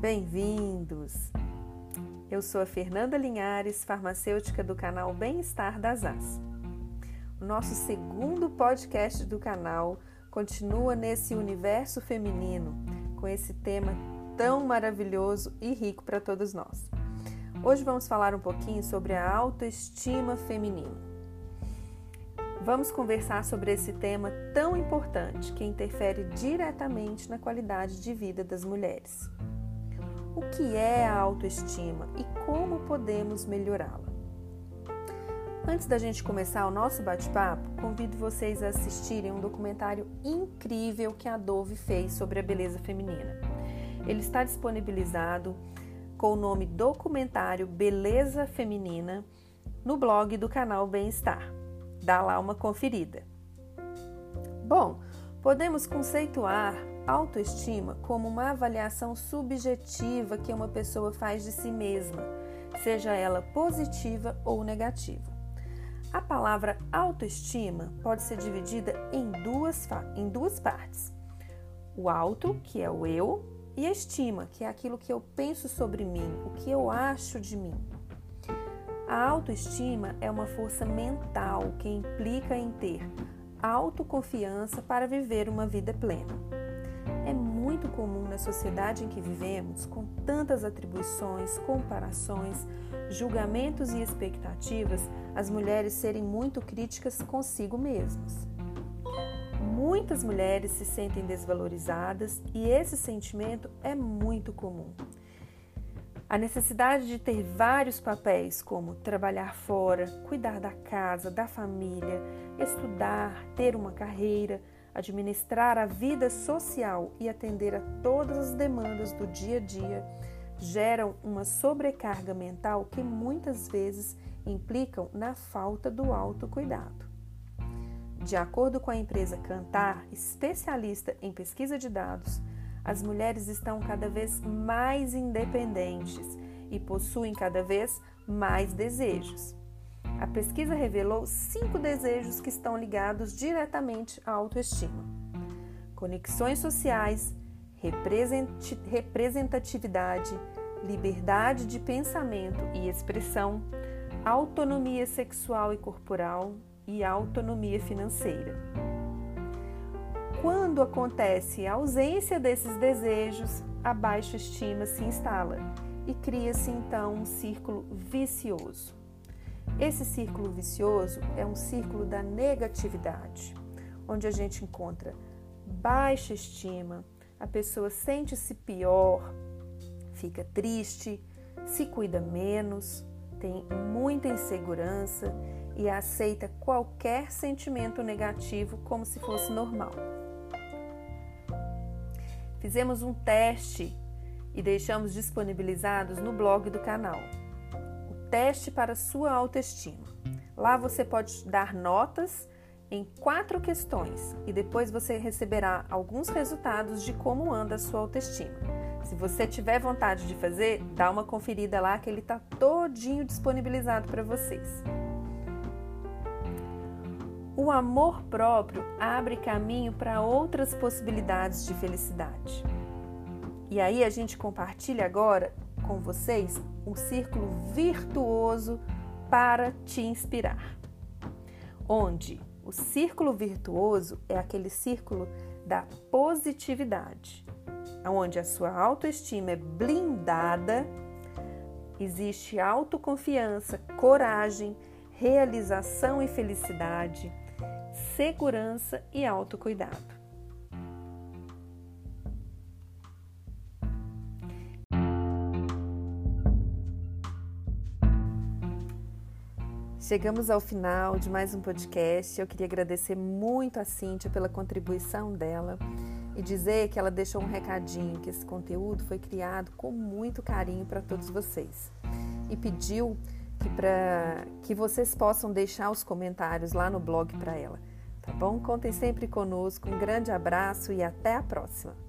Bem-vindos! Eu sou a Fernanda Linhares, farmacêutica do canal Bem-Estar das As. O nosso segundo podcast do canal continua nesse universo feminino, com esse tema tão maravilhoso e rico para todos nós. Hoje vamos falar um pouquinho sobre a autoestima feminina. Vamos conversar sobre esse tema tão importante que interfere diretamente na qualidade de vida das mulheres. O que é a autoestima e como podemos melhorá-la? Antes da gente começar o nosso bate-papo, convido vocês a assistirem um documentário incrível que a Dove fez sobre a beleza feminina. Ele está disponibilizado com o nome Documentário Beleza Feminina no blog do canal Bem-Estar. Dá lá uma conferida. Bom, podemos conceituar autoestima como uma avaliação subjetiva que uma pessoa faz de si mesma, seja ela positiva ou negativa. A palavra autoestima pode ser dividida em duas, em duas partes: o auto, que é o eu, e a estima, que é aquilo que eu penso sobre mim, o que eu acho de mim. A autoestima é uma força mental que implica em ter autoconfiança para viver uma vida plena. Muito comum na sociedade em que vivemos, com tantas atribuições, comparações, julgamentos e expectativas, as mulheres serem muito críticas consigo mesmas. Muitas mulheres se sentem desvalorizadas e esse sentimento é muito comum. A necessidade de ter vários papéis, como trabalhar fora, cuidar da casa, da família, estudar, ter uma carreira, administrar a vida social e atender a todas as demandas do dia a dia, geram uma sobrecarga mental que muitas vezes implicam na falta do autocuidado. De acordo com a empresa Cantar, especialista em pesquisa de dados, as mulheres estão cada vez mais independentes e possuem cada vez mais desejos. A pesquisa revelou cinco desejos que estão ligados diretamente à autoestima: conexões sociais, representatividade, liberdade de pensamento e expressão, autonomia sexual e corporal, e autonomia financeira. Quando acontece a ausência desses desejos, a baixa estima se instala e cria-se então um círculo vicioso. Esse círculo vicioso é um círculo da negatividade, onde a gente encontra baixa estima, a pessoa sente-se pior, fica triste, se cuida menos, tem muita insegurança e aceita qualquer sentimento negativo como se fosse normal. Fizemos um teste e deixamos disponibilizados no blog do canal. Teste para sua autoestima. Lá você pode dar notas em quatro questões e depois você receberá alguns resultados de como anda a sua autoestima. Se você tiver vontade de fazer, dá uma conferida lá que ele está todinho disponibilizado para vocês. O amor próprio abre caminho para outras possibilidades de felicidade. E aí a gente compartilha agora com vocês um círculo virtuoso para te inspirar. Onde o círculo virtuoso é aquele círculo da positividade, onde a sua autoestima é blindada, existe autoconfiança, coragem, realização e felicidade segurança e autocuidado. Chegamos ao final de mais um podcast. Eu queria agradecer muito a Cíntia pela contribuição dela e dizer que ela deixou um recadinho que esse conteúdo foi criado com muito carinho para todos vocês e pediu que para que vocês possam deixar os comentários lá no blog para ela tá bom? Contem sempre conosco. Um grande abraço e até a próxima!